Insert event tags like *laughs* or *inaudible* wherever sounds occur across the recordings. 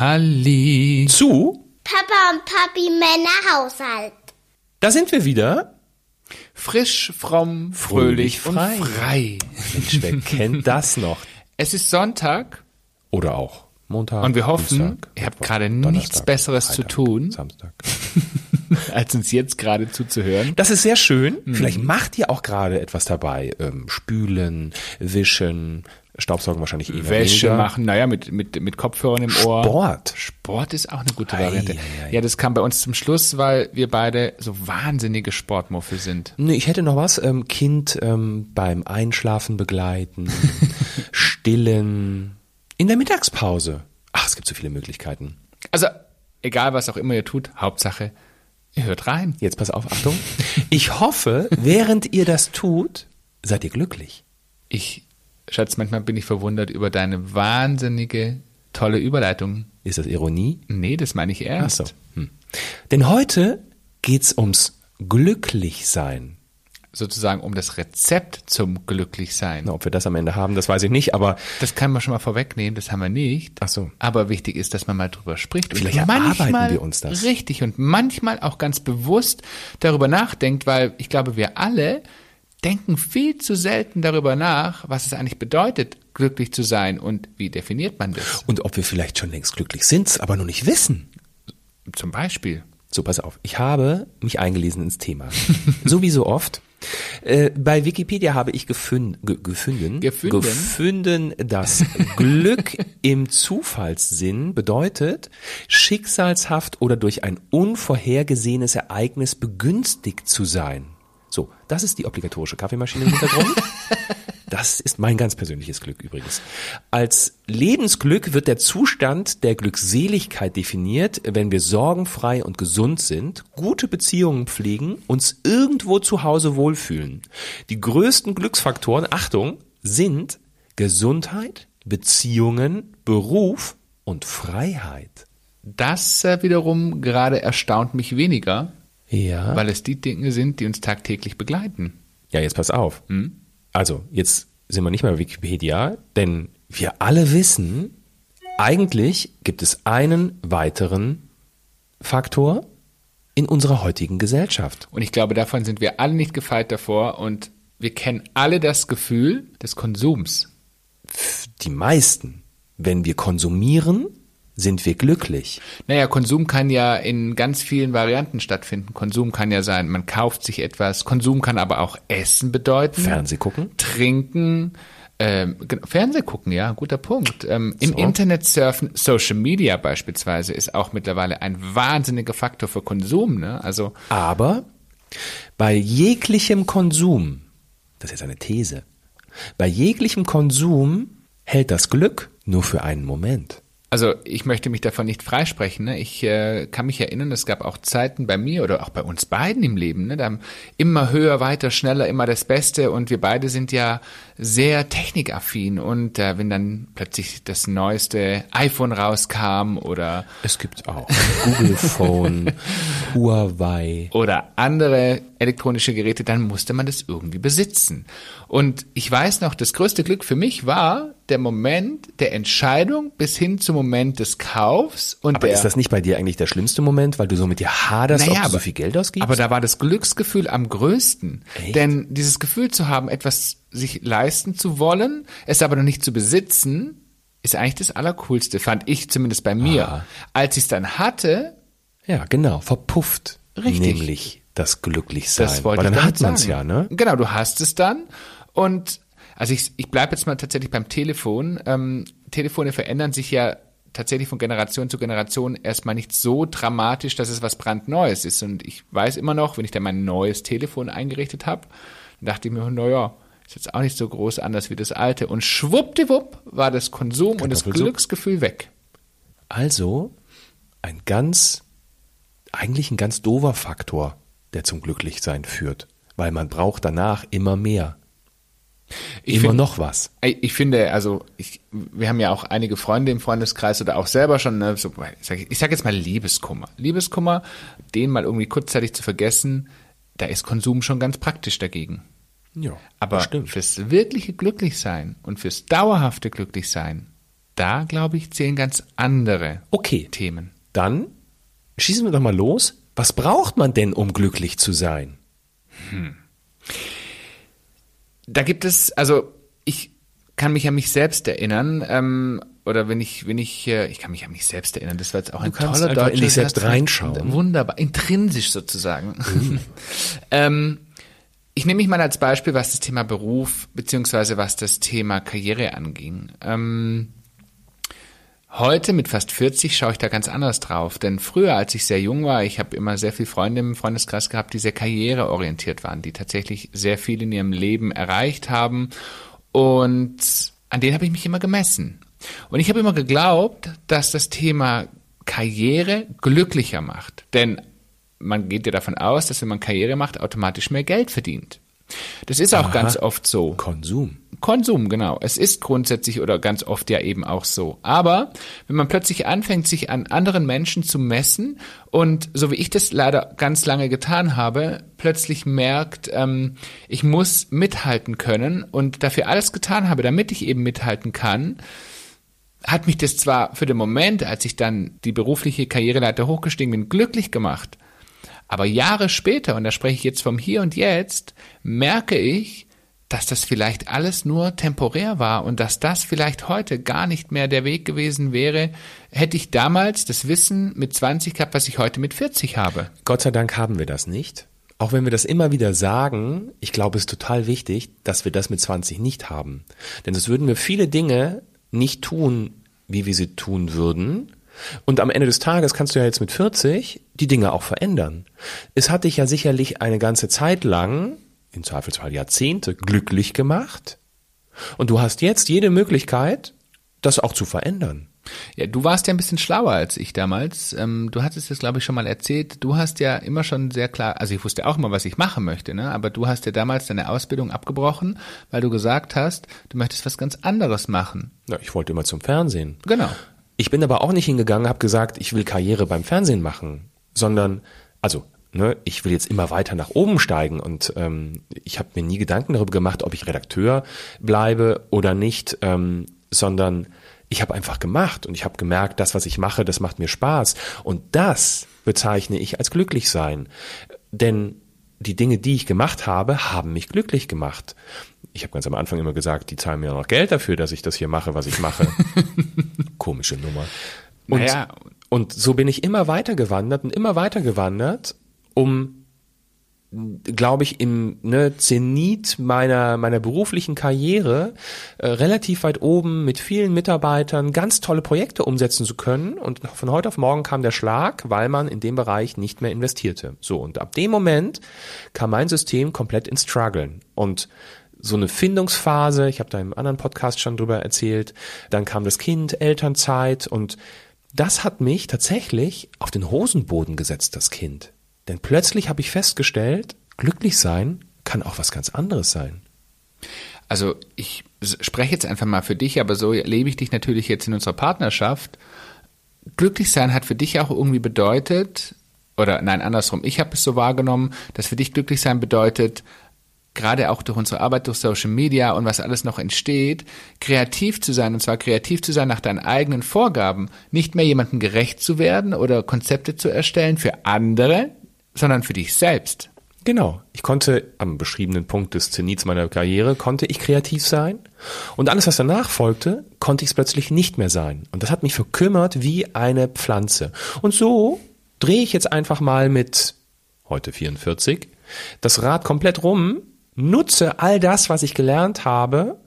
Halli. Zu, Papa und Papi Männerhaushalt. da sind wir wieder. Frisch, fromm, Fröhlich, fröhlich, und frei. frei. Mensch, wer *laughs* kennt das noch? Es ist Sonntag Oder auch Montag. und wir hoffen, Dienstag, ihr habt gerade nichts Besseres zu Freitag, tun, Samstag. *laughs* als uns jetzt gerade zuzuhören. Das ist sehr schön. Mhm. Vielleicht macht ihr auch gerade etwas dabei. Ähm, spülen, wischen, Staubsaugen wahrscheinlich eher Wäsche weniger. machen, naja, mit, mit, mit Kopfhörern im Ohr. Sport. Sport ist auch eine gute Ei, Variante. ei, ei. Ja, das kam bei uns zum Schluss, weil wir beide so wahnsinnige Sportmuffel sind. Nee, ich hätte noch was. Ähm, kind ähm, beim Einschlafen begleiten, *laughs* stillen, in der Mittagspause. Ach, es gibt so viele Möglichkeiten. Also, egal was auch immer ihr tut, Hauptsache, ihr hört rein. Jetzt pass auf, Achtung. Ich hoffe, während ihr das tut, seid ihr glücklich. Ich, Schatz, manchmal bin ich verwundert über deine wahnsinnige, tolle Überleitung. Ist das Ironie? Nee, das meine ich Ach ernst. so. Hm. Denn heute geht's ums Glücklichsein. Sozusagen um das Rezept zum Glücklichsein. Na, ob wir das am Ende haben, das weiß ich nicht, aber Das kann man schon mal vorwegnehmen, das haben wir nicht. Ach so. Aber wichtig ist, dass man mal drüber spricht. Vielleicht und erarbeiten wir uns das. Richtig. Und manchmal auch ganz bewusst darüber nachdenkt, weil ich glaube, wir alle denken viel zu selten darüber nach, was es eigentlich bedeutet, glücklich zu sein und wie definiert man das. und ob wir vielleicht schon längst glücklich sind, aber noch nicht wissen. Zum Beispiel. So, pass auf. Ich habe mich eingelesen ins Thema. *laughs* so wie so oft. Äh, bei Wikipedia habe ich gefün ge gefunden, Gefunden? gefunden, dass *laughs* Glück im Zufallssinn bedeutet, schicksalshaft oder durch ein unvorhergesehenes Ereignis begünstigt zu sein. So, das ist die obligatorische Kaffeemaschine im Hintergrund. *laughs* Das ist mein ganz persönliches Glück übrigens. Als Lebensglück wird der Zustand der Glückseligkeit definiert, wenn wir sorgenfrei und gesund sind, gute Beziehungen pflegen, uns irgendwo zu Hause wohlfühlen. Die größten Glücksfaktoren, Achtung, sind Gesundheit, Beziehungen, Beruf und Freiheit. Das äh, wiederum gerade erstaunt mich weniger, Ja. weil es die Dinge sind, die uns tagtäglich begleiten. Ja, jetzt pass auf. Also, jetzt sind wir nicht mehr bei Wikipedia, denn wir alle wissen, eigentlich gibt es einen weiteren Faktor in unserer heutigen Gesellschaft. Und ich glaube, davon sind wir alle nicht gefeit davor und wir kennen alle das Gefühl des Konsums. Die meisten, wenn wir konsumieren, sind wir glücklich. Naja, Konsum kann ja in ganz vielen Varianten stattfinden. Konsum kann ja sein, man kauft sich etwas. Konsum kann aber auch Essen bedeuten. Fernseh gucken. Trinken, ähm, genau, Fernseh gucken, ja, guter Punkt. Ähm, Im So. Internet surfen, Social Media beispielsweise ist auch mittlerweile ein wahnsinniger Faktor für Konsum. Ne? Also Aber bei jeglichem Konsum, das ist jetzt eine These, bei jeglichem Konsum hält das Glück nur für einen Moment. Also ich möchte mich davon nicht freisprechen. Ne? Ich äh, kann mich erinnern, es gab auch Zeiten bei mir oder auch bei uns beiden im Leben. Ne? Da haben immer höher, weiter, schneller, immer das Beste. Und wir beide sind ja sehr technikaffin. Und äh, wenn dann plötzlich das neueste iPhone rauskam oder Es gibt auch Google Phone, *laughs* Huawei. oder andere elektronische Geräte, dann musste man das irgendwie besitzen. Und ich weiß noch, das größte Glück für mich war der Moment der Entscheidung bis hin zum Moment des Kaufs. Und Aber der, ist das nicht bei dir eigentlich der schlimmste Moment, weil du so mit dir haderst, ob du so viel Geld ausgibst? Aber da war das Glücksgefühl am größten. Echt? Denn dieses Gefühl zu haben, etwas sich leisten zu wollen, es aber noch nicht zu besitzen, ist eigentlich das Allercoolste, fand ich zumindest bei mir. Ah. Als ich es dann hatte, ja, genau, verpufft. Richtig. Nämlich das Glücklichsein. das wollte weil dann ich hat man es ja, ne? Genau, du hast es dann. Und also ich, ich bleibe jetzt mal tatsächlich beim Telefon. Ähm, Telefone verändern sich ja tatsächlich von Generation zu Generation erstmal nicht so dramatisch, dass es was brandneues ist. Und ich weiß immer noch, wenn ich dann mein neues Telefon eingerichtet habe, dachte ich mir, naja, ist jetzt auch nicht so groß anders wie das alte. Und schwuppdiwupp war das Konsum und das. Glücksgefühl weg. Also ein ganz, eigentlich ein ganz dover Faktor, der zum Glücklichsein führt. Weil man braucht danach immer mehr. Ich immer find- noch was. Ich finde, also ich, wir haben ja auch einige Freunde im Freundeskreis oder auch selber schon, ne, so, ich sage sag jetzt mal Liebeskummer. Liebeskummer, den mal irgendwie kurzzeitig zu vergessen, da ist Konsum schon ganz praktisch dagegen. Ja, Aber stimmt. fürs wirkliche Glücklichsein und fürs dauerhafte Glücklichsein, da, glaube ich, zählen ganz andere Okay, Themen. dann schießen wir doch mal los. Was braucht man denn, um glücklich zu sein? Da gibt es, also ich kann mich an mich selbst erinnern, ähm, oder wenn ich, wenn ich, äh, ich kann mich an mich selbst erinnern, das war jetzt auch ein kannst toller einfach in deutscher dich selbst reinschauen. Wunderbar, intrinsisch sozusagen. *laughs* ähm, ich nehme mich mal als Beispiel, was das Thema Beruf beziehungsweise was das Thema Karriere anging. Ähm, Heute mit fast 40 schaue ich da ganz anders drauf, denn früher, als ich sehr jung war, ich habe immer sehr viele Freunde im Freundeskreis gehabt, die sehr karriereorientiert waren, die tatsächlich sehr viel in ihrem Leben erreicht haben und an denen habe ich mich immer gemessen. Und ich habe immer geglaubt, dass das Thema Karriere glücklicher macht, denn man geht ja davon aus, dass wenn man Karriere macht, automatisch mehr Geld verdient. Das ist auch Aha. ganz oft so. Konsum. Konsum, genau. Es ist grundsätzlich oder ganz oft ja eben auch so. Aber wenn man plötzlich anfängt, sich an anderen Menschen zu messen und so wie ich das leider ganz lange getan habe, plötzlich merkt, ähm, ich muss mithalten können und dafür alles getan habe, damit ich eben mithalten kann, hat mich das zwar für den Moment, als ich dann die berufliche Karriereleiter hochgestiegen bin, glücklich gemacht. Aber Jahre später, und da spreche ich jetzt vom Hier und Jetzt, merke ich, dass das vielleicht alles nur temporär war und dass das vielleicht heute gar nicht mehr der Weg gewesen wäre, hätte ich damals das Wissen mit 20 gehabt, was ich heute mit 40 habe. Gott sei Dank haben wir das nicht. Auch wenn wir das immer wieder sagen, ich glaube, es ist total wichtig, dass wir das mit 20 nicht haben. Denn sonst würden wir viele Dinge nicht tun, wie wir sie tun würden. Und am Ende des Tages kannst du ja jetzt mit 40 die Dinge auch verändern. Es hat dich ja sicherlich eine ganze Zeit lang, im Zweifelsfall Jahrzehnte, glücklich gemacht. Und du hast jetzt jede Möglichkeit, das auch zu verändern. Ja, du warst ja ein bisschen schlauer als ich damals. Ähm, du hattest es, glaube ich, schon mal erzählt. Du hast ja immer schon sehr klar, also ich wusste auch immer, was ich machen möchte, ne? aber du hast ja damals deine Ausbildung abgebrochen, weil du gesagt hast, du möchtest was ganz anderes machen. Ja, ich wollte immer zum Fernsehen. Genau. Ich bin aber auch nicht hingegangen, habe gesagt, ich will Karriere beim Fernsehen machen, sondern, also, ne, ich will jetzt immer weiter nach oben steigen und ähm, ich habe mir nie Gedanken darüber gemacht, ob ich Redakteur bleibe oder nicht, ähm, sondern ich habe einfach gemacht und ich habe gemerkt, das, was ich mache, das macht mir Spaß. Und das bezeichne ich als glücklich sein, denn die Dinge, die ich gemacht habe, haben mich glücklich gemacht. Ich habe ganz am Anfang immer gesagt, die zahlen mir noch Geld dafür, dass ich das hier mache, was ich mache. *laughs* Komische Nummer. Und, Naja. und so bin ich immer weiter gewandert und immer weiter gewandert, um glaube ich, im ne, Zenit meiner, meiner beruflichen Karriere äh, relativ weit oben mit vielen Mitarbeitern ganz tolle Projekte umsetzen zu können. Und von heute auf morgen kam der Schlag, weil man in dem Bereich nicht mehr investierte. So, und ab dem Moment kam mein System komplett ins Struggeln. Und so eine Findungsphase, ich habe da im anderen Podcast schon drüber erzählt, dann kam das Kind, Elternzeit und das hat mich tatsächlich auf den Hosenboden gesetzt, das Kind. Denn plötzlich habe ich festgestellt, glücklich sein kann auch was ganz anderes sein. Also ich spreche jetzt einfach mal für dich, aber so erlebe ich dich natürlich jetzt in unserer Partnerschaft. Glücklich sein hat für dich auch irgendwie bedeutet, oder nein, andersrum, ich habe es so wahrgenommen, dass für dich glücklich sein bedeutet, gerade auch durch unsere Arbeit durch Social Media und was alles noch entsteht, kreativ zu sein, und zwar kreativ zu sein nach deinen eigenen Vorgaben, nicht mehr jemandem gerecht zu werden oder Konzepte zu erstellen für andere, sondern für dich selbst. Genau. Ich konnte am beschriebenen Punkt des Zenits meiner Karriere, konnte ich kreativ sein. Und alles, was danach folgte, konnte ich es plötzlich nicht mehr sein. Und das hat mich verkümmert wie eine Pflanze. Und so drehe ich jetzt einfach mal mit heute 44 das Rad komplett rum, nutze all das, was ich gelernt habe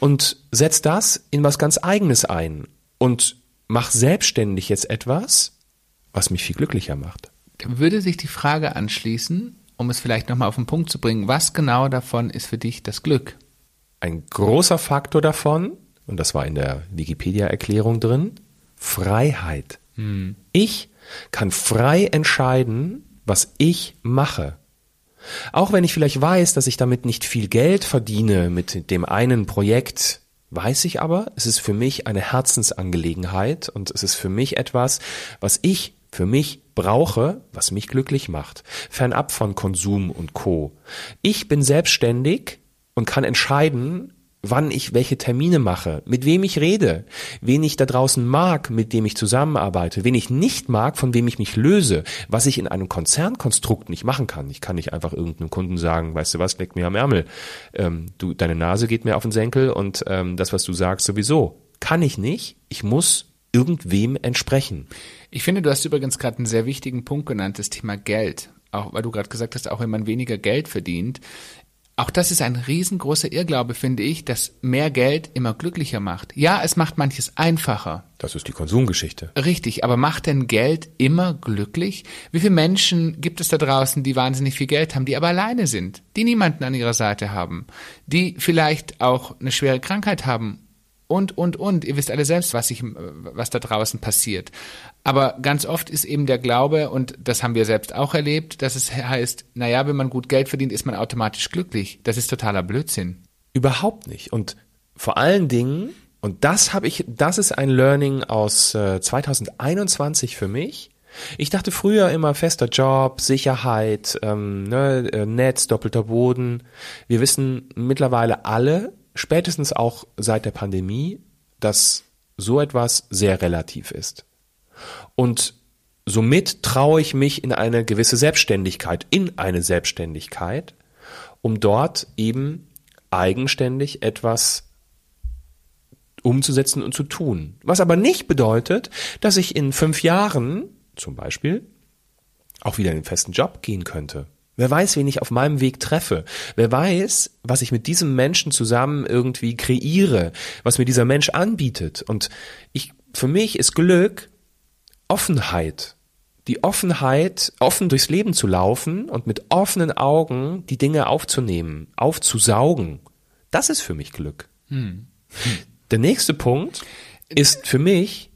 und setz das in was ganz eigenes ein und mach selbstständig jetzt etwas, was mich viel glücklicher macht. Würde sich die Frage anschließen, um es vielleicht nochmal auf den Punkt zu bringen, was genau davon ist für dich das Glück? Ein großer Faktor davon, und das war in der Wikipedia-Erklärung drin, Freiheit. Ich kann frei entscheiden, was ich mache. Auch wenn ich vielleicht weiß, dass ich damit nicht viel Geld verdiene mit dem einen Projekt, weiß ich aber, es ist für mich eine Herzensangelegenheit und es ist für mich etwas, was ich für mich brauche, was mich glücklich macht. Fernab von Konsum und Co. Ich bin selbstständig und kann entscheiden, wann ich welche Termine mache, mit wem ich rede, wen ich da draußen mag, mit dem ich zusammenarbeite, wen ich nicht mag, von wem ich mich löse, was ich in einem Konzernkonstrukt nicht machen kann. Ich kann nicht einfach irgendeinem Kunden sagen, weißt du was, leck mir am Ärmel, ähm, du, deine Nase geht mir auf den Senkel und ähm, das, was du sagst, sowieso. Kann ich nicht. Ich muss irgendwem entsprechen. Ich finde, du hast übrigens gerade einen sehr wichtigen Punkt genannt, das Thema Geld. Auch weil du gerade gesagt hast, auch wenn man weniger Geld verdient, auch das ist ein riesengroßer Irrglaube, finde ich, dass mehr Geld immer glücklicher macht. Ja, es macht manches einfacher. Das ist die Konsumgeschichte. Richtig, aber macht denn Geld immer glücklich? Wie viele Menschen gibt es da draußen, die wahnsinnig viel Geld haben, die aber alleine sind, die niemanden an ihrer Seite haben, die vielleicht auch eine schwere Krankheit haben und, und, und. Ihr wisst alle selbst, was, ich, was da draußen passiert. Aber ganz oft ist eben der Glaube, und das haben wir selbst auch erlebt, dass es heißt, naja, wenn man gut Geld verdient, ist man automatisch glücklich. Das ist totaler Blödsinn. Überhaupt nicht. Und vor allen Dingen, und das habe ich, das ist ein Learning aus äh, 2021 für mich. Ich dachte früher immer fester Job, Sicherheit, ähm, ne, äh, Netz, doppelter Boden. Wir wissen mittlerweile alle, spätestens auch seit der Pandemie, dass so etwas sehr relativ ist. Und somit traue ich mich in eine gewisse Selbstständigkeit, in eine Selbstständigkeit, um dort eben eigenständig etwas umzusetzen und zu tun. Was aber nicht bedeutet, dass ich in fünf Jahren zum Beispiel auch wieder in den festen Job gehen könnte. Wer weiß, wen ich auf meinem Weg treffe. Wer weiß, was ich mit diesem Menschen zusammen irgendwie kreiere, was mir dieser Mensch anbietet. Und ich, für mich ist Glück Offenheit. Die Offenheit, offen durchs Leben zu laufen und mit offenen Augen die Dinge aufzunehmen, aufzusaugen. Das ist für mich Glück. Hm. Der nächste Punkt ist für mich,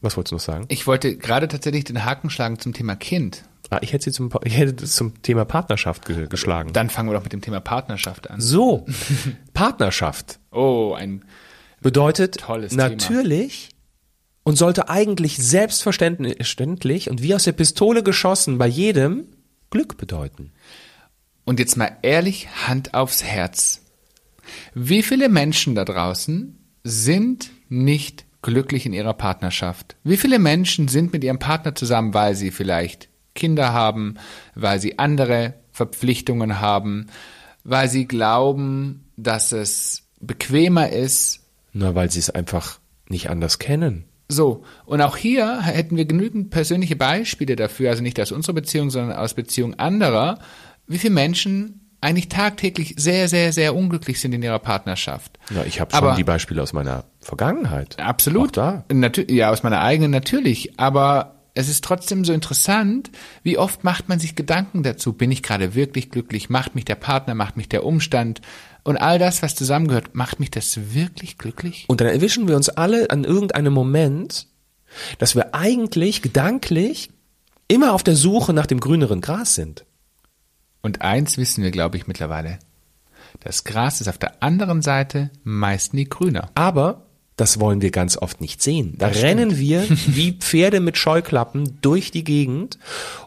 was wolltest du noch sagen? Ich wollte gerade tatsächlich den Haken schlagen zum Thema Kind. Ah, ich hätte sie zum, ich hätte zum Thema Partnerschaft ge geschlagen. Dann fangen wir doch mit dem Thema Partnerschaft an. So, *laughs* Partnerschaft. Oh, ein bedeutet tolles natürlich Thema. und sollte eigentlich selbstverständlich und wie aus der Pistole geschossen bei jedem Glück bedeuten. Und jetzt mal ehrlich, Hand aufs Herz. Wie viele Menschen da draußen sind nicht glücklich in ihrer Partnerschaft? Wie viele Menschen sind mit ihrem Partner zusammen, weil sie vielleicht Kinder haben, weil sie andere Verpflichtungen haben, weil sie glauben, dass es bequemer ist. Na, weil sie es einfach nicht anders kennen. So, und auch hier hätten wir genügend persönliche Beispiele dafür, also nicht aus unserer Beziehung, sondern aus Beziehung anderer, wie viele Menschen eigentlich tagtäglich sehr, sehr, sehr unglücklich sind in ihrer Partnerschaft. Ja, ich habe schon aber, die Beispiele aus meiner Vergangenheit. Absolut. Auch da. ja, aus meiner eigenen natürlich. Aber es ist trotzdem so interessant, wie oft macht man sich Gedanken dazu, bin ich gerade wirklich glücklich, macht mich der Partner, macht mich der Umstand und all das, was zusammengehört, macht mich das wirklich glücklich? Und dann erwischen wir uns alle an irgendeinem Moment, dass wir eigentlich gedanklich immer auf der Suche nach dem grüneren Gras sind. Und eins wissen wir, glaube ich, mittlerweile. Das Gras ist auf der anderen Seite meist nie grüner. Aber das wollen wir ganz oft nicht sehen. Da das rennen stimmt. wir *laughs* wie Pferde mit Scheuklappen durch die Gegend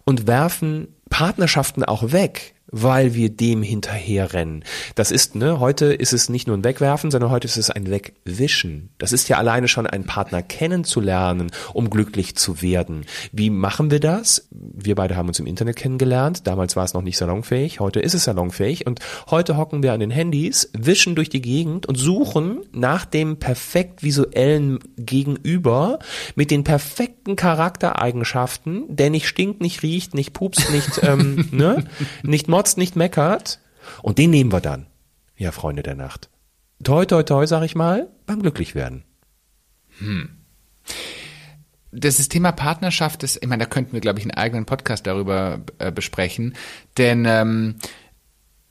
und werfen Partnerschaften auch weg weil wir dem hinterherrennen. Das ist, ne, heute ist es nicht nur ein Wegwerfen, sondern heute ist es ein Wegwischen. Das ist ja alleine schon einen Partner kennenzulernen, um glücklich zu werden. Wie machen wir das? Wir beide haben uns im Internet kennengelernt. Damals war es noch nicht salonfähig. Heute ist es salonfähig. Und heute hocken wir an den Handys, wischen durch die Gegend und suchen nach dem perfekt visuellen Gegenüber mit den perfekten Charaktereigenschaften, der nicht stinkt, nicht riecht, nicht pupst, nicht, ähm, *laughs* ne, nicht mod trotz nicht meckert. Und den nehmen wir dann. Ja, Freunde der Nacht. Toi, toi, toi, sag ich mal, beim Glücklichwerden. Hm. Das ist Thema Partnerschaft, das, ich meine, da könnten wir, glaube ich, einen eigenen Podcast darüber äh, besprechen. Denn ähm,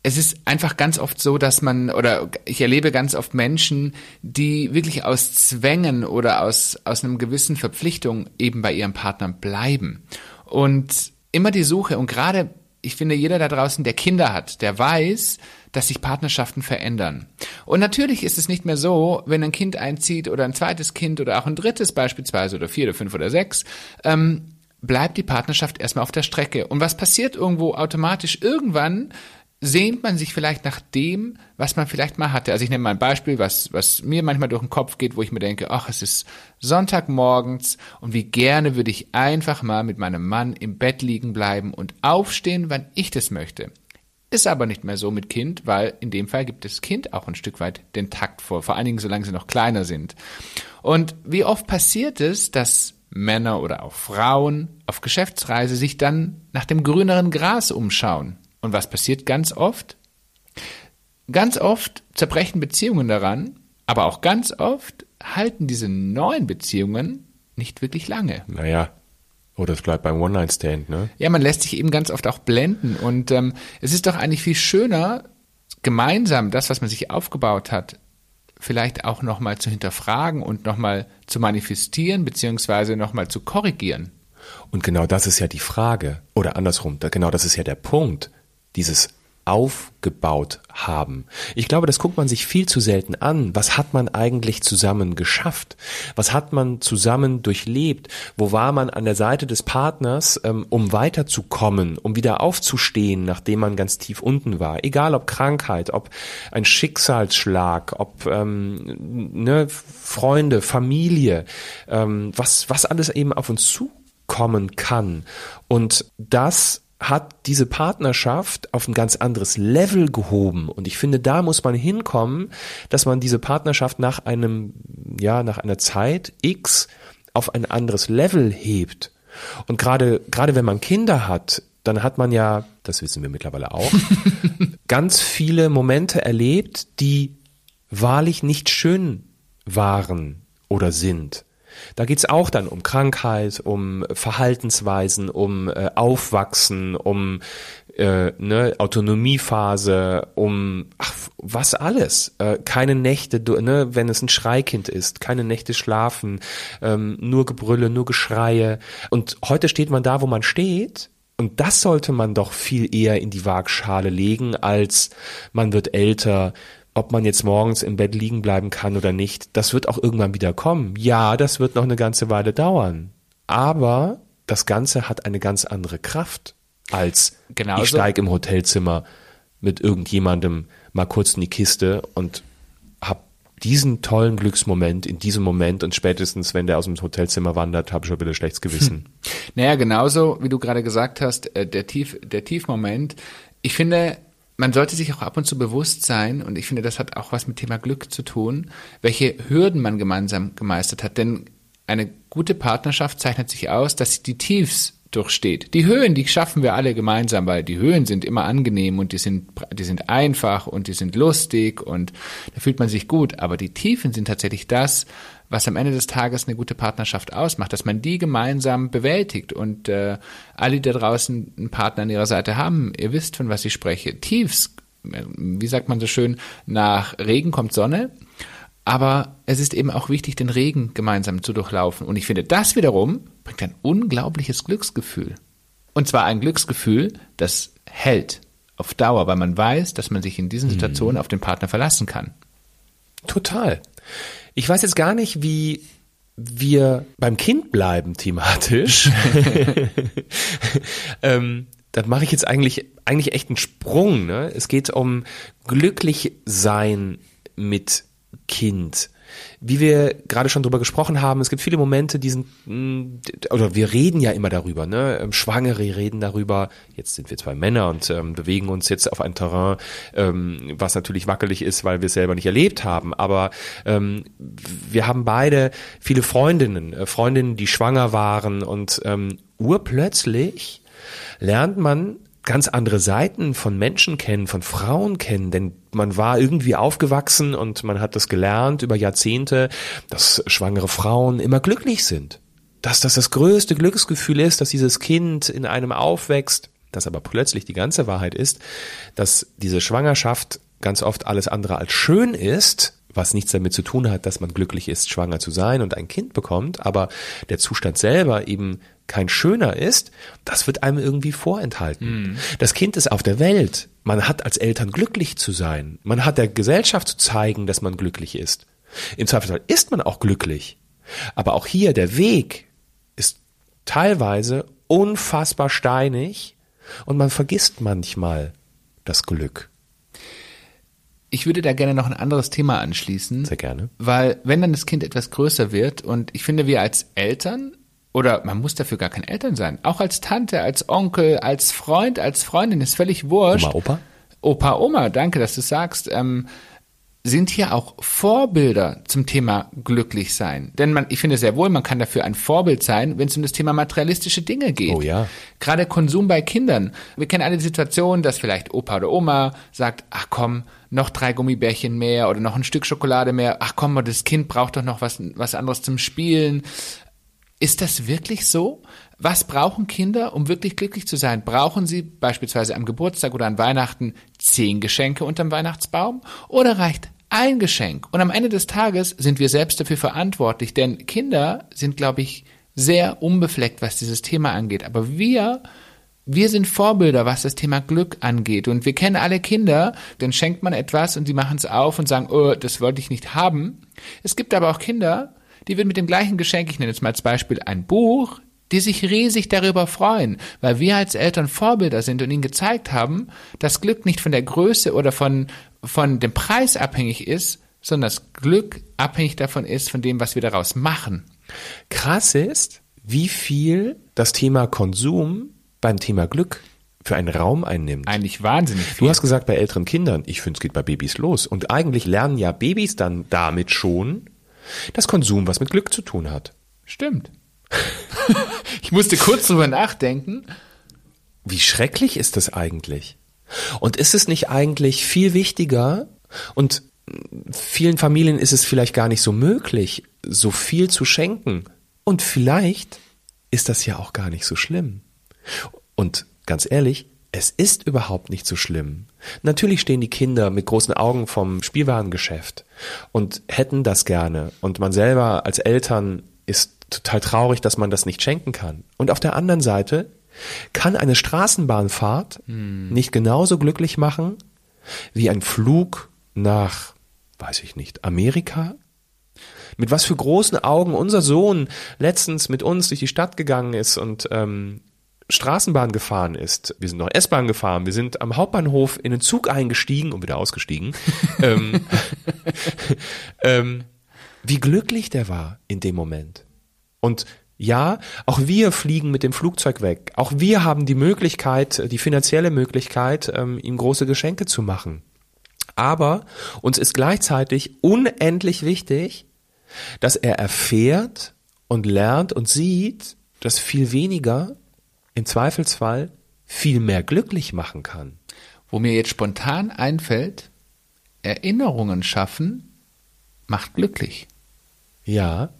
es ist einfach ganz oft so, dass man, oder ich erlebe ganz oft Menschen, die wirklich aus Zwängen oder aus, aus einem gewissen Verpflichtung eben bei ihrem Partner bleiben. Und immer die Suche, und gerade ich finde, jeder da draußen, der Kinder hat, der weiß, dass sich Partnerschaften verändern. Und natürlich ist es nicht mehr so, wenn ein Kind einzieht oder ein zweites Kind oder auch ein drittes beispielsweise oder vier oder fünf oder sechs, ähm, bleibt die Partnerschaft erstmal auf der Strecke. Und was passiert irgendwo automatisch? Irgendwann sehnt man sich vielleicht nach dem, was man vielleicht mal hatte. Also ich nehme mal ein Beispiel, was, was mir manchmal durch den Kopf geht, wo ich mir denke, ach, es ist Sonntagmorgens und wie gerne würde ich einfach mal mit meinem Mann im Bett liegen bleiben und aufstehen, wann ich das möchte. Ist aber nicht mehr so mit Kind, weil in dem Fall gibt das Kind auch ein Stück weit den Takt vor, vor allen Dingen solange sie noch kleiner sind. Und wie oft passiert es, dass Männer oder auch Frauen auf Geschäftsreise sich dann nach dem grüneren Gras umschauen? Und was passiert ganz oft? Ganz oft zerbrechen Beziehungen daran, aber auch ganz oft halten diese neuen Beziehungen nicht wirklich lange. Naja, oder es bleibt beim One-Night-Stand, ne? Ja, man lässt sich eben ganz oft auch blenden. Und ähm, es ist doch eigentlich viel schöner, gemeinsam das, was man sich aufgebaut hat, vielleicht auch nochmal zu hinterfragen und nochmal zu manifestieren, beziehungsweise nochmal zu korrigieren. Und genau das ist ja die Frage. Oder andersrum, genau das ist ja der Punkt. Dieses aufgebaut haben. Ich glaube, das guckt man sich viel zu selten an. Was hat man eigentlich zusammen geschafft? Was hat man zusammen durchlebt? Wo war man an der Seite des Partners, ähm, um weiterzukommen, um wieder aufzustehen, nachdem man ganz tief unten war? Egal ob Krankheit, ob ein Schicksalsschlag, ob ähm, ne, Freunde, Familie, ähm, was, was alles eben auf uns zukommen kann. Und das hat diese Partnerschaft auf ein ganz anderes Level gehoben. Und ich finde, da muss man hinkommen, dass man diese Partnerschaft nach einem, ja, nach einer Zeit X auf ein anderes Level hebt. Und gerade, gerade wenn man Kinder hat, dann hat man ja, das wissen wir mittlerweile auch, *laughs* ganz viele Momente erlebt, die wahrlich nicht schön waren oder sind. Da geht's auch dann um Krankheit, um Verhaltensweisen, um äh, Aufwachsen, um äh, ne, Autonomiephase, um ach, was alles. Äh, keine Nächte, ne, wenn es ein Schreikind ist, keine Nächte schlafen, ähm, nur Gebrülle, nur Geschreie. Und heute steht man da, wo man steht. Und das sollte man doch viel eher in die Waagschale legen, als man wird älter, ob man jetzt morgens im Bett liegen bleiben kann oder nicht, das wird auch irgendwann wieder kommen. Ja, das wird noch eine ganze Weile dauern. Aber das Ganze hat eine ganz andere Kraft als Genauso. ich steige im Hotelzimmer mit irgendjemandem mal kurz in die Kiste und hab diesen tollen Glücksmoment in diesem Moment und spätestens, wenn der aus dem Hotelzimmer wandert, habe ich schon wieder schlechtes Gewissen. Hm. Naja, genauso wie du gerade gesagt hast, äh, der Tief, der Tiefmoment. Ich finde, man sollte sich auch ab und zu bewusst sein, und ich finde, das hat auch was mit Thema Glück zu tun, welche Hürden man gemeinsam gemeistert hat. Denn eine gute Partnerschaft zeichnet sich aus, dass sie die Tiefs durchsteht. Die Höhen, die schaffen wir alle gemeinsam, weil die Höhen sind immer angenehm und die sind, die sind einfach und die sind lustig und da fühlt man sich gut. Aber die Tiefen sind tatsächlich das, was am Ende des Tages eine gute Partnerschaft ausmacht, dass man die gemeinsam bewältigt und äh, alle, die da draußen einen Partner an ihrer Seite haben, ihr wisst, von was ich spreche. Tiefs, wie sagt man so schön, nach Regen kommt Sonne. Aber es ist eben auch wichtig, den Regen gemeinsam zu durchlaufen. Und ich finde, das wiederum bringt ein unglaubliches Glücksgefühl. Und zwar ein Glücksgefühl, das hält auf Dauer, weil man weiß, dass man sich in diesen mhm. Situationen auf den Partner verlassen kann. Total. Ich weiß jetzt gar nicht, wie wir beim Kind bleiben thematisch. *laughs* ähm, dann mache ich jetzt eigentlich, eigentlich echt einen Sprung. Ne? Es geht um glücklich sein mit Kind wie wir gerade schon drüber gesprochen haben, es gibt viele Momente, die sind, mm, oder wir reden ja immer darüber, ne? Ähm, Schwangere reden darüber. Jetzt sind wir zwei Männer und ähm, bewegen uns jetzt auf ein Terrain, ähm, was natürlich wackelig ist, weil wir es selber nicht erlebt haben. Aber ähm, wir haben beide viele Freundinnen, äh, Freundinnen, die schwanger waren und ähm, urplötzlich lernt man ganz andere Seiten von Menschen kennen, von Frauen kennen, denn man war irgendwie aufgewachsen und man hat das gelernt über Jahrzehnte, dass schwangere Frauen immer glücklich sind. Dass das das größte Glücksgefühl ist, dass dieses Kind in einem aufwächst, dass aber plötzlich die ganze Wahrheit ist, dass diese Schwangerschaft ganz oft alles andere als schön ist, was nichts damit zu tun hat, dass man glücklich ist, schwanger zu sein und ein Kind bekommt, aber der Zustand selber eben kein schöner ist, das wird einem irgendwie vorenthalten. Mhm. Das Kind ist auf der Welt. Man hat als Eltern glücklich zu sein. Man hat der Gesellschaft zu zeigen, dass man glücklich ist. Im Zweifelsfall ist man auch glücklich. Aber auch hier der Weg ist teilweise unfassbar steinig und man vergisst manchmal, das Glück? Ich würde da gerne noch ein anderes Thema anschließen. Sehr gerne. Weil wenn dann das Kind etwas größer wird und ich finde, wir als Eltern oder man muss dafür gar kein Eltern sein, auch als Tante, als Onkel, als Freund, als Freundin, ist völlig wurscht. Oma, Opa? Opa, Oma, danke, dass du sagst. Ähm, sind hier auch Vorbilder zum Thema glücklich sein. Denn man, ich finde sehr wohl, man kann dafür ein Vorbild sein, wenn es um das Thema materialistische Dinge geht. Oh ja. Gerade Konsum bei Kindern. Wir kennen alle die Situation, dass vielleicht Opa oder Oma sagt, ach komm, noch drei Gummibärchen mehr oder noch ein Stück Schokolade mehr. Ach komm, das Kind braucht doch noch was, was anderes zum Spielen. Ist das wirklich so? Was brauchen Kinder, um wirklich glücklich zu sein? Brauchen sie beispielsweise am Geburtstag oder an Weihnachten zehn Geschenke unterm Weihnachtsbaum? Oder reicht ein Geschenk? Und am Ende des Tages sind wir selbst dafür verantwortlich, denn Kinder sind, glaube ich, sehr unbefleckt, was dieses Thema angeht. Aber wir, wir sind Vorbilder, was das Thema Glück angeht. Und wir kennen alle Kinder, dann schenkt man etwas und sie machen es auf und sagen, oh, das wollte ich nicht haben. Es gibt aber auch Kinder, die würden mit dem gleichen Geschenk, ich nenne jetzt mal als Beispiel ein Buch, die sich riesig darüber freuen, weil wir als Eltern Vorbilder sind und ihnen gezeigt haben, dass Glück nicht von der Größe oder von, von dem Preis abhängig ist, sondern das Glück abhängig davon ist, von dem, was wir daraus machen. Krass ist, wie viel das Thema Konsum beim Thema Glück für einen Raum einnimmt. Eigentlich wahnsinnig viel. Du hast gesagt, bei älteren Kindern, ich finde, es geht bei Babys los. Und eigentlich lernen ja Babys dann damit schon, dass Konsum was mit Glück zu tun hat. Stimmt. *laughs* ich musste kurz drüber nachdenken. Wie schrecklich ist das eigentlich? Und ist es nicht eigentlich viel wichtiger und vielen Familien ist es vielleicht gar nicht so möglich, so viel zu schenken. Und vielleicht ist das ja auch gar nicht so schlimm. Und ganz ehrlich, es ist überhaupt nicht so schlimm. Natürlich stehen die Kinder mit großen Augen vom Spielwarengeschäft und hätten das gerne. Und man selber als Eltern ist total traurig, dass man das nicht schenken kann. Und auf der anderen Seite kann eine Straßenbahnfahrt Hm. nicht genauso glücklich machen wie ein Flug nach, weiß ich nicht, Amerika? Mit was für großen Augen unser Sohn letztens mit uns durch die Stadt gegangen ist und ähm, Straßenbahn gefahren ist. Wir sind noch S-Bahn gefahren. Wir sind am Hauptbahnhof in den Zug eingestiegen und wieder ausgestiegen. *laughs* ähm, *laughs* ähm, wie glücklich der war in dem Moment. Und ja, auch wir fliegen mit dem Flugzeug weg. Auch wir haben die Möglichkeit, die finanzielle Möglichkeit, ähm, ihm große Geschenke zu machen. Aber uns ist gleichzeitig unendlich wichtig, dass er erfährt und lernt und sieht, dass viel weniger im Zweifelsfall viel mehr glücklich machen kann. Wo mir jetzt spontan einfällt, Erinnerungen schaffen macht glücklich. Ja,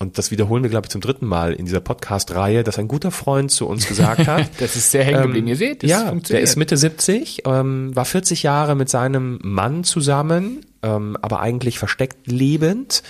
und das wiederholen wir, glaube ich, zum dritten Mal in dieser Podcast-Reihe, dass ein guter Freund zu uns gesagt hat. *laughs* Das ist sehr hängen geblieben. Ihr seht, das ja, der ist Mitte 70, ähm, war 40 Jahre mit seinem Mann zusammen, ähm, aber eigentlich versteckt lebend.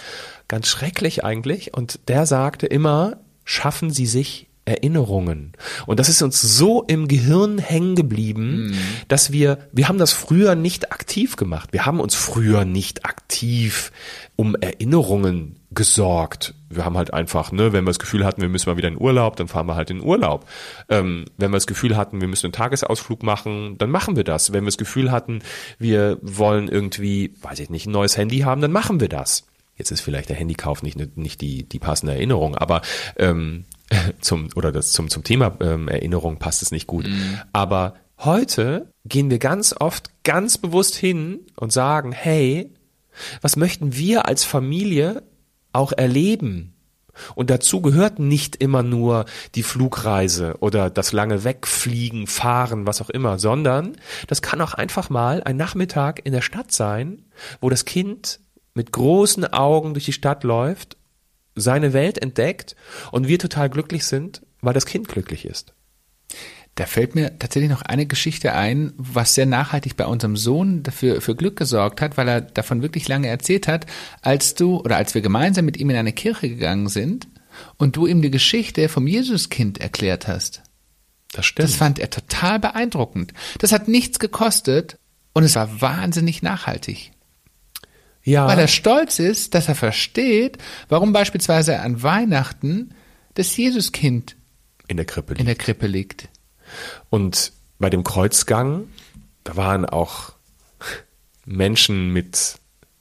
Ganz schrecklich eigentlich. Und der sagte immer, schaffen Sie sich Erinnerungen. Und das ist uns so im Gehirn hängen geblieben, dass wir, wir haben das früher nicht aktiv gemacht. Wir haben uns früher nicht aktiv um Erinnerungen gesorgt. Wir haben halt einfach, ne, wenn wir das Gefühl hatten, wir müssen mal wieder in Urlaub, dann fahren wir halt in Urlaub. Ähm, wenn wir das Gefühl hatten, wir müssen einen Tagesausflug machen, dann machen wir das. Wenn wir das Gefühl hatten, wir wollen irgendwie, weiß ich nicht, ein neues Handy haben, dann machen wir das. Jetzt ist vielleicht der Handykauf nicht, nicht die, die passende Erinnerung, aber ähm, *laughs* zum, oder das zum, zum Thema ähm, Erinnerung passt es nicht gut. Aber heute gehen wir ganz oft ganz bewusst hin und sagen, hey, was möchten wir als Familie auch erleben? Und dazu gehört nicht immer nur die Flugreise oder das lange Wegfliegen, Fahren, was auch immer, sondern das kann auch einfach mal ein Nachmittag in der Stadt sein, wo das Kind mit großen Augen durch die Stadt läuft, seine Welt entdeckt und wir total glücklich sind, weil das Kind glücklich ist. Da fällt mir tatsächlich noch eine Geschichte ein, was sehr nachhaltig bei unserem Sohn dafür für Glück gesorgt hat, weil er davon wirklich lange erzählt hat, als du oder als wir gemeinsam mit ihm in eine Kirche gegangen sind und du ihm die Geschichte vom Jesuskind erklärt hast. Das stimmt. Das fand er total beeindruckend. Das hat nichts gekostet und es war wahnsinnig nachhaltig. Ja, Weil er stolz ist, dass er versteht, warum beispielsweise an Weihnachten das Jesuskind in der Krippe in liegt. der Krippe liegt. Und bei dem Kreuzgang da waren auch Menschen mit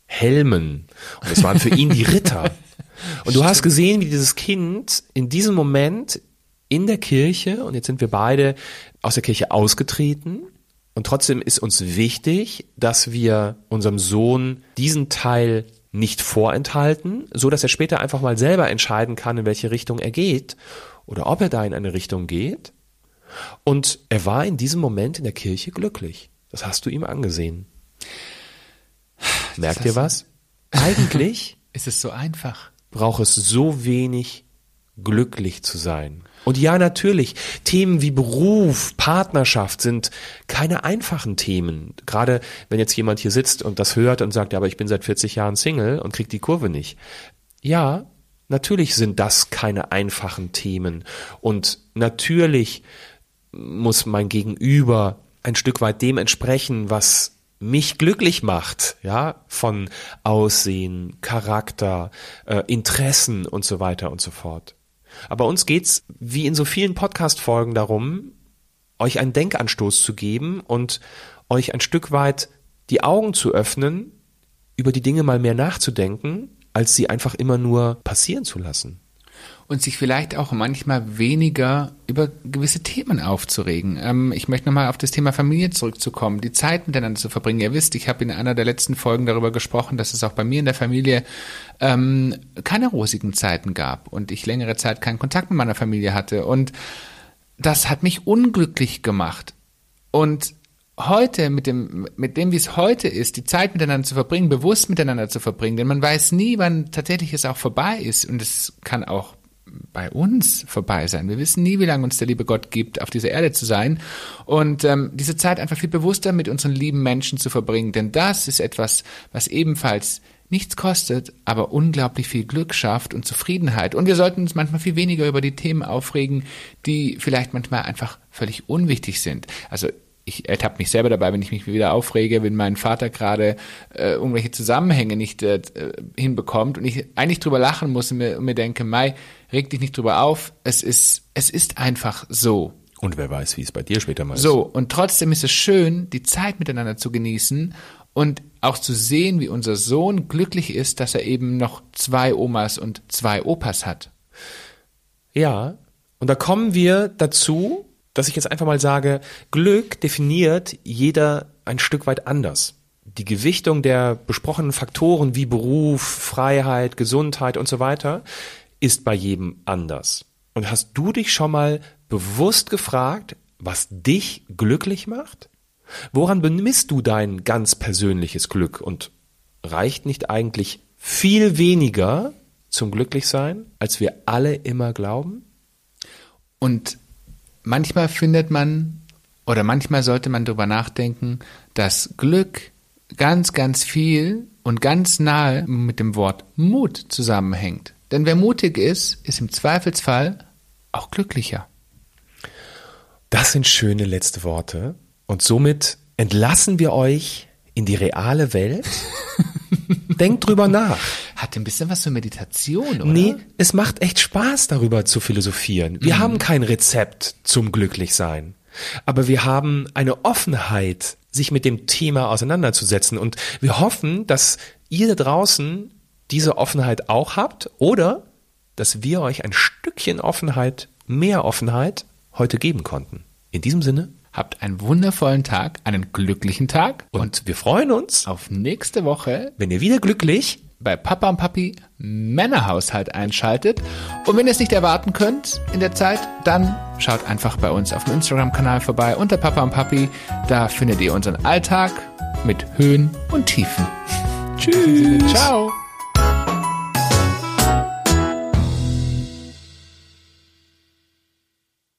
Helmen und es waren für ihn die Ritter. *laughs* Und du hast gesehen, wie dieses Kind in diesem Moment in der Kirche, und jetzt sind wir beide aus der Kirche ausgetreten, und trotzdem ist uns wichtig, dass wir unserem Sohn diesen Teil nicht vorenthalten, so dass er später einfach mal selber entscheiden kann, in welche Richtung er geht oder ob er da in eine Richtung geht. Und er war in diesem Moment in der Kirche glücklich. Das hast du ihm angesehen. Merkt ihr was? Eigentlich *laughs* Ist es so einfach? braucht es so wenig glücklich zu sein. Und ja, natürlich, Themen wie Beruf, Partnerschaft sind keine einfachen Themen. Gerade wenn jetzt jemand hier sitzt und das hört und sagt, ja, aber ich bin seit 40 Jahren Single und krieg die Kurve nicht. Ja, natürlich sind das keine einfachen Themen. Und natürlich muss mein Gegenüber ein Stück weit dem entsprechen, was mich glücklich macht, ja, von Aussehen, Charakter, äh, Interessen und so weiter und so fort. Aber uns geht's wie in so vielen Podcast-Folgen darum, euch einen Denkanstoß zu geben und euch ein Stück weit die Augen zu öffnen, über die Dinge mal mehr nachzudenken, als sie einfach immer nur passieren zu lassen. Und sich vielleicht auch manchmal weniger über gewisse Themen aufzuregen. Ähm, ich möchte nochmal auf das Thema Familie zurückzukommen, die Zeit miteinander zu verbringen. Ihr wisst, ich habe in einer der letzten Folgen darüber gesprochen, dass es auch bei mir in der Familie ähm, keine rosigen Zeiten gab und ich längere Zeit keinen Kontakt mit meiner Familie hatte. Und das hat mich unglücklich gemacht. Und heute mit dem, mit dem, wie es heute ist, die Zeit miteinander zu verbringen, bewusst miteinander zu verbringen, denn man weiß nie, wann tatsächlich es auch vorbei ist und es kann auch bei uns vorbei sein. Wir wissen nie, wie lange uns der liebe Gott gibt, auf dieser Erde zu sein und ähm, diese Zeit einfach viel bewusster mit unseren lieben Menschen zu verbringen, denn das ist etwas, was ebenfalls nichts kostet, aber unglaublich viel Glück schafft und Zufriedenheit. Und wir sollten uns manchmal viel weniger über die Themen aufregen, die vielleicht manchmal einfach völlig unwichtig sind. Also ich ertappe mich selber dabei, wenn ich mich wieder aufrege, wenn mein Vater gerade äh, irgendwelche Zusammenhänge nicht äh, hinbekommt und ich eigentlich drüber lachen muss und mir, und mir denke, Mai, reg dich nicht drüber auf, es ist, es ist einfach so. Und wer weiß, wie es bei dir später mal ist. So, und trotzdem ist es schön, die Zeit miteinander zu genießen und auch zu sehen, wie unser Sohn glücklich ist, dass er eben noch zwei Omas und zwei Opas hat. Ja, und da kommen wir dazu, dass ich jetzt einfach mal sage, Glück definiert jeder ein Stück weit anders. Die Gewichtung der besprochenen Faktoren wie Beruf, Freiheit, Gesundheit und so weiter ist bei jedem anders. Und hast du dich schon mal bewusst gefragt, was dich glücklich macht? Woran bemisst du dein ganz persönliches Glück? Und reicht nicht eigentlich viel weniger zum Glücklichsein, als wir alle immer glauben? Und manchmal findet man oder manchmal sollte man darüber nachdenken, dass Glück ganz, ganz viel und ganz nahe mit dem Wort Mut zusammenhängt. Denn wer mutig ist, ist im Zweifelsfall auch glücklicher. Das sind schöne letzte Worte. Und somit entlassen wir euch in die reale Welt. *laughs* Denkt drüber nach. Hat ein bisschen was für Meditation, oder? Nee, es macht echt Spaß, darüber zu philosophieren. Wir haben kein Rezept zum Glücklichsein. Aber wir haben eine Offenheit, sich mit dem Thema auseinanderzusetzen. Und wir hoffen, dass ihr da draußen diese Offenheit auch habt oder dass wir euch ein Stückchen Offenheit, mehr Offenheit heute geben konnten. In diesem Sinne. Habt einen wundervollen Tag, einen glücklichen Tag Und wir freuen uns, auf nächste Woche wenn ihr wieder glücklich bei Papa und Papi Männerhaushalt einschaltet. Und wenn ihr es nicht erwarten könnt in der Zeit, dann schaut einfach bei uns auf dem Instagram-Kanal vorbei unter Papa und Papi. Da findet ihr unseren Alltag mit Höhen und Tiefen. *laughs* Tschüss. Ciao.